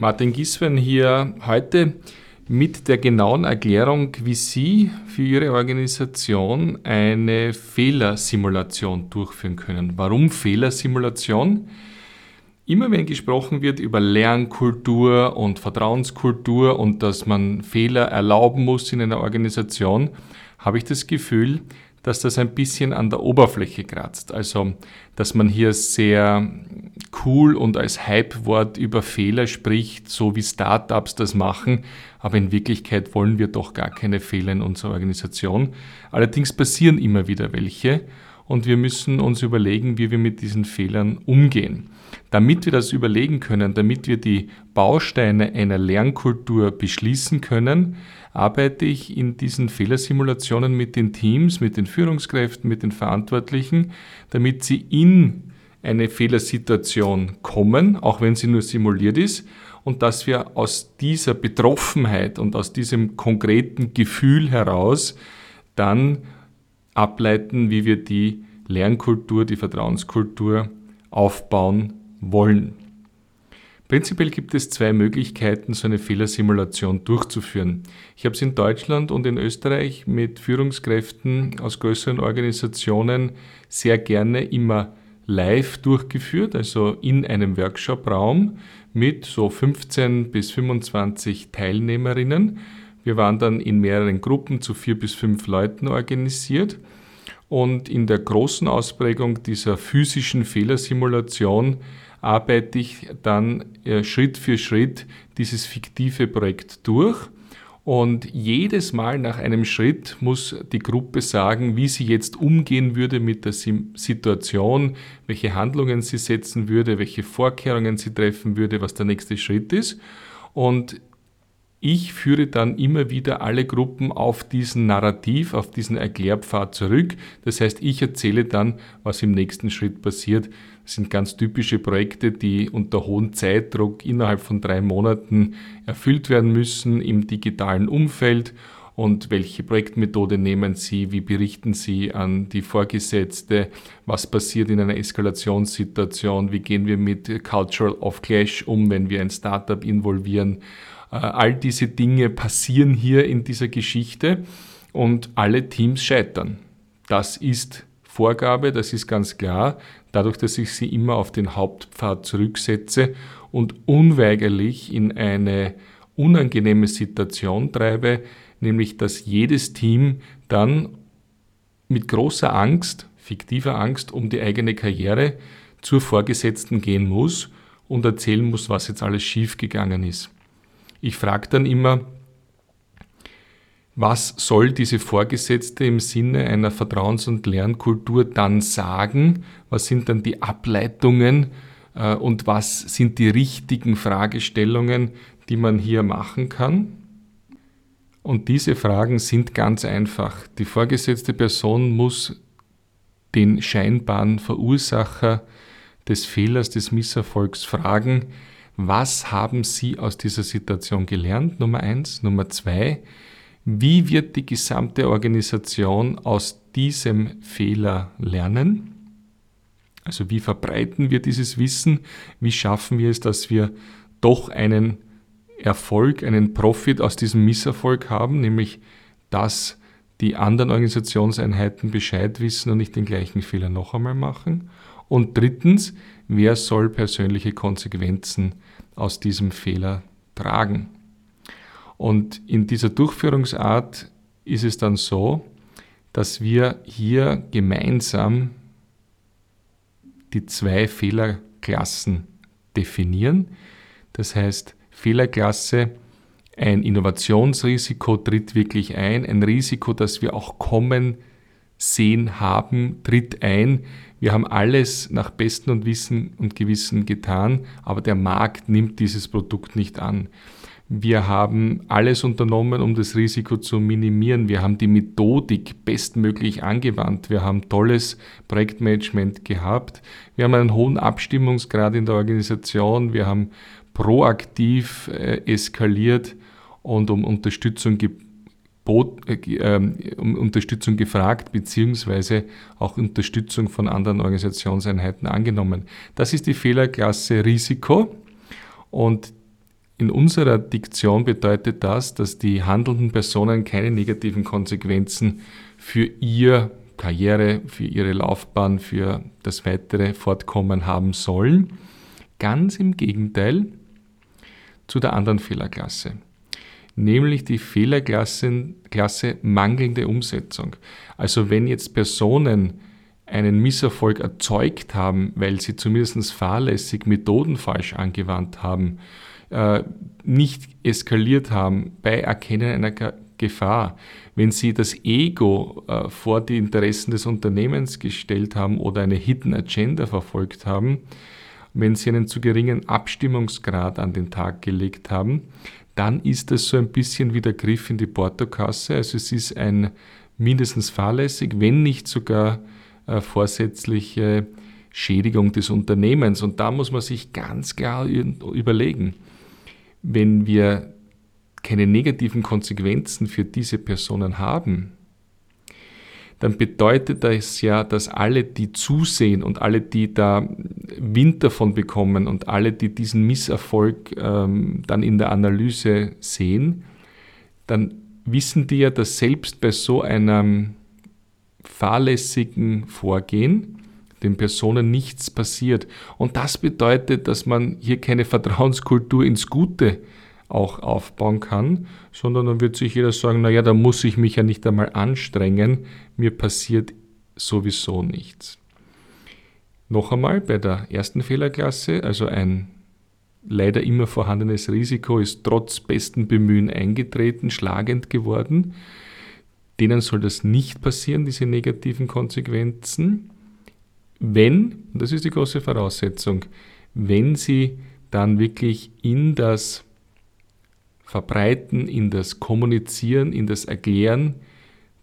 Martin Giswen hier heute mit der genauen Erklärung, wie Sie für Ihre Organisation eine Fehlersimulation durchführen können. Warum Fehlersimulation? Immer wenn gesprochen wird über Lernkultur und Vertrauenskultur und dass man Fehler erlauben muss in einer Organisation, habe ich das Gefühl, dass das ein bisschen an der Oberfläche kratzt. Also, dass man hier sehr cool und als Hype-Wort über Fehler spricht, so wie Startups das machen, aber in Wirklichkeit wollen wir doch gar keine Fehler in unserer Organisation. Allerdings passieren immer wieder welche und wir müssen uns überlegen, wie wir mit diesen Fehlern umgehen. Damit wir das überlegen können, damit wir die Bausteine einer Lernkultur beschließen können, arbeite ich in diesen Fehlersimulationen mit den Teams, mit den Führungskräften, mit den Verantwortlichen, damit sie in eine Fehlersituation kommen, auch wenn sie nur simuliert ist, und dass wir aus dieser Betroffenheit und aus diesem konkreten Gefühl heraus dann ableiten, wie wir die Lernkultur, die Vertrauenskultur aufbauen wollen. Prinzipiell gibt es zwei Möglichkeiten, so eine Fehlersimulation durchzuführen. Ich habe es in Deutschland und in Österreich mit Führungskräften aus größeren Organisationen sehr gerne immer live durchgeführt, also in einem Workshop-Raum mit so 15 bis 25 Teilnehmerinnen. Wir waren dann in mehreren Gruppen zu vier bis fünf Leuten organisiert. Und in der großen Ausprägung dieser physischen Fehlersimulation arbeite ich dann äh, Schritt für Schritt dieses fiktive Projekt durch. Und jedes Mal nach einem Schritt muss die Gruppe sagen, wie sie jetzt umgehen würde mit der Situation, welche Handlungen sie setzen würde, welche Vorkehrungen sie treffen würde, was der nächste Schritt ist. Und ich führe dann immer wieder alle Gruppen auf diesen Narrativ, auf diesen Erklärpfad zurück. Das heißt, ich erzähle dann, was im nächsten Schritt passiert. Das sind ganz typische Projekte, die unter hohem Zeitdruck innerhalb von drei Monaten erfüllt werden müssen im digitalen Umfeld. Und welche Projektmethode nehmen Sie? Wie berichten Sie an die Vorgesetzte? Was passiert in einer Eskalationssituation? Wie gehen wir mit Cultural of Clash um, wenn wir ein Startup involvieren? Äh, all diese Dinge passieren hier in dieser Geschichte und alle Teams scheitern. Das ist Vorgabe, das ist ganz klar, dadurch, dass ich sie immer auf den Hauptpfad zurücksetze und unweigerlich in eine unangenehme Situation treibe, nämlich dass jedes Team dann mit großer Angst, fiktiver Angst um die eigene Karriere zur Vorgesetzten gehen muss und erzählen muss, was jetzt alles schiefgegangen ist. Ich frage dann immer, was soll diese Vorgesetzte im Sinne einer Vertrauens- und Lernkultur dann sagen? Was sind dann die Ableitungen äh, und was sind die richtigen Fragestellungen, die man hier machen kann? Und diese Fragen sind ganz einfach. Die vorgesetzte Person muss den scheinbaren Verursacher des Fehlers, des Misserfolgs fragen, was haben Sie aus dieser Situation gelernt? Nummer eins. Nummer zwei. Wie wird die gesamte Organisation aus diesem Fehler lernen? Also wie verbreiten wir dieses Wissen? Wie schaffen wir es, dass wir doch einen Erfolg, einen Profit aus diesem Misserfolg haben, nämlich dass die anderen Organisationseinheiten Bescheid wissen und nicht den gleichen Fehler noch einmal machen? Und drittens, wer soll persönliche Konsequenzen aus diesem Fehler tragen? Und in dieser Durchführungsart ist es dann so, dass wir hier gemeinsam die zwei Fehlerklassen definieren. Das heißt, Fehlerklasse, ein Innovationsrisiko tritt wirklich ein, ein Risiko, das wir auch kommen sehen haben, tritt ein, wir haben alles nach Besten und Wissen und Gewissen getan, aber der Markt nimmt dieses Produkt nicht an. Wir haben alles unternommen, um das Risiko zu minimieren. Wir haben die Methodik bestmöglich angewandt. Wir haben tolles Projektmanagement gehabt. Wir haben einen hohen Abstimmungsgrad in der Organisation. Wir haben proaktiv äh, eskaliert und um Unterstützung gebeten äh, ähm, um Unterstützung gefragt, beziehungsweise auch Unterstützung von anderen Organisationseinheiten angenommen. Das ist die Fehlerklasse Risiko und in unserer Diktion bedeutet das, dass die handelnden Personen keine negativen Konsequenzen für ihr Karriere, für ihre Laufbahn, für das weitere Fortkommen haben sollen. Ganz im Gegenteil zu der anderen Fehlerklasse, nämlich die Fehlerklasse Klasse mangelnde Umsetzung. Also wenn jetzt Personen einen Misserfolg erzeugt haben, weil sie zumindest fahrlässig Methoden falsch angewandt haben, äh, nicht eskaliert haben bei Erkennen einer Gefahr, wenn Sie das Ego äh, vor die Interessen des Unternehmens gestellt haben oder eine Hidden Agenda verfolgt haben, wenn Sie einen zu geringen Abstimmungsgrad an den Tag gelegt haben, dann ist das so ein bisschen wie der Griff in die Portokasse. Also es ist ein mindestens fahrlässig, wenn nicht sogar äh, vorsätzliche Schädigung des Unternehmens. Und da muss man sich ganz klar überlegen, wenn wir keine negativen Konsequenzen für diese Personen haben, dann bedeutet das ja, dass alle, die zusehen und alle, die da Wind davon bekommen und alle, die diesen Misserfolg ähm, dann in der Analyse sehen, dann wissen die ja, dass selbst bei so einem fahrlässigen Vorgehen den Personen nichts passiert. Und das bedeutet, dass man hier keine Vertrauenskultur ins Gute auch aufbauen kann, sondern dann wird sich jeder sagen, naja, da muss ich mich ja nicht einmal anstrengen, mir passiert sowieso nichts. Noch einmal bei der ersten Fehlerklasse, also ein leider immer vorhandenes Risiko ist trotz besten Bemühen eingetreten, schlagend geworden. Denen soll das nicht passieren, diese negativen Konsequenzen, wenn, und das ist die große Voraussetzung, wenn sie dann wirklich in das Verbreiten, in das Kommunizieren, in das Erklären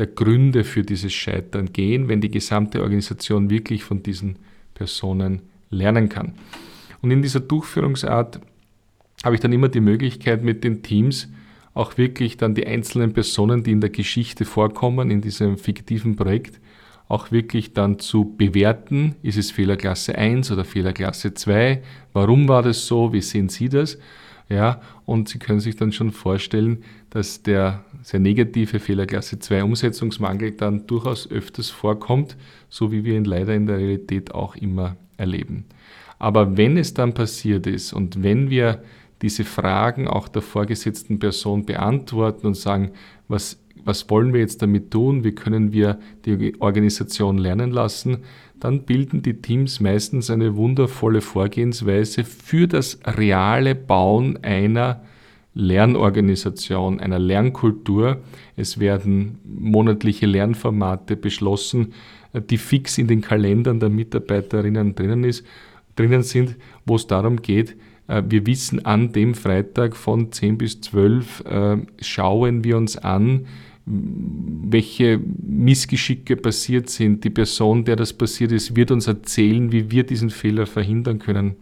der Gründe für dieses Scheitern gehen, wenn die gesamte Organisation wirklich von diesen Personen lernen kann. Und in dieser Durchführungsart habe ich dann immer die Möglichkeit mit den Teams auch wirklich dann die einzelnen Personen, die in der Geschichte vorkommen, in diesem fiktiven Projekt, auch wirklich dann zu bewerten, ist es Fehlerklasse 1 oder Fehlerklasse 2, warum war das so, wie sehen Sie das? Ja, und Sie können sich dann schon vorstellen, dass der sehr negative Fehlerklasse 2 Umsetzungsmangel dann durchaus öfters vorkommt, so wie wir ihn leider in der Realität auch immer erleben. Aber wenn es dann passiert ist und wenn wir diese Fragen auch der vorgesetzten Person beantworten und sagen, was, was wollen wir jetzt damit tun, wie können wir die Organisation lernen lassen, dann bilden die Teams meistens eine wundervolle Vorgehensweise für das reale Bauen einer Lernorganisation, einer Lernkultur. Es werden monatliche Lernformate beschlossen, die fix in den Kalendern der Mitarbeiterinnen drinnen, ist, drinnen sind, wo es darum geht, äh, wir wissen an dem Freitag von 10 bis 12 äh, schauen wir uns an, welche Missgeschicke passiert sind. Die Person, der das passiert ist, wird uns erzählen, wie wir diesen Fehler verhindern können.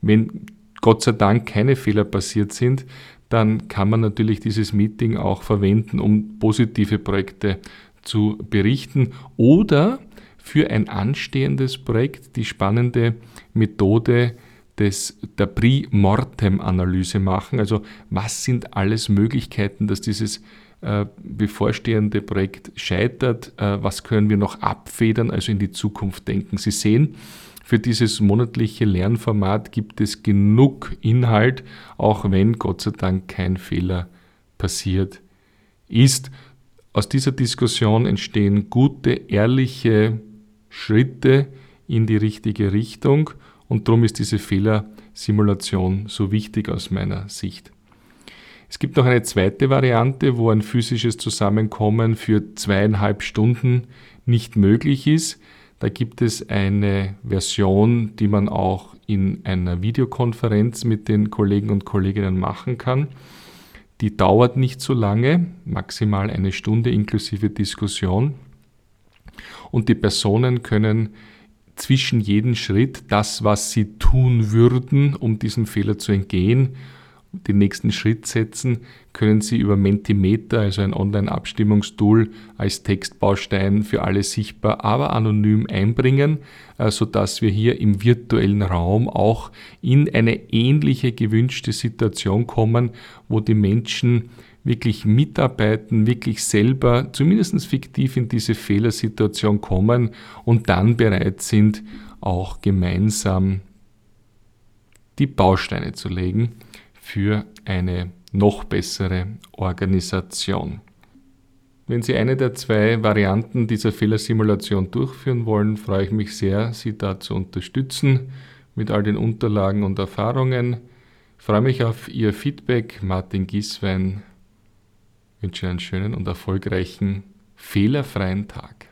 Wenn Gott sei Dank keine Fehler passiert sind, dann kann man natürlich dieses Meeting auch verwenden, um positive Projekte zu berichten oder für ein anstehendes Projekt die spannende Methode des, der Pre-Mortem-Analyse machen. Also was sind alles Möglichkeiten, dass dieses äh, bevorstehende Projekt scheitert, äh, was können wir noch abfedern, also in die Zukunft denken. Sie sehen, für dieses monatliche Lernformat gibt es genug Inhalt, auch wenn Gott sei Dank kein Fehler passiert ist. Aus dieser Diskussion entstehen gute, ehrliche Schritte in die richtige Richtung und darum ist diese Fehlersimulation so wichtig aus meiner Sicht. Es gibt noch eine zweite Variante, wo ein physisches Zusammenkommen für zweieinhalb Stunden nicht möglich ist. Da gibt es eine Version, die man auch in einer Videokonferenz mit den Kollegen und Kolleginnen machen kann. Die dauert nicht so lange, maximal eine Stunde inklusive Diskussion. Und die Personen können zwischen jedem Schritt das, was sie tun würden, um diesem Fehler zu entgehen, den nächsten Schritt setzen, können Sie über Mentimeter, also ein Online-Abstimmungstool, als Textbaustein für alle sichtbar, aber anonym einbringen, äh, sodass wir hier im virtuellen Raum auch in eine ähnliche gewünschte Situation kommen, wo die Menschen wirklich mitarbeiten, wirklich selber zumindest fiktiv in diese Fehlersituation kommen und dann bereit sind, auch gemeinsam die Bausteine zu legen für eine noch bessere Organisation. Wenn Sie eine der zwei Varianten dieser Fehlersimulation durchführen wollen, freue ich mich sehr, Sie da zu unterstützen mit all den Unterlagen und Erfahrungen. Ich freue mich auf Ihr Feedback. Martin Gieswein wünsche einen schönen und erfolgreichen, fehlerfreien Tag.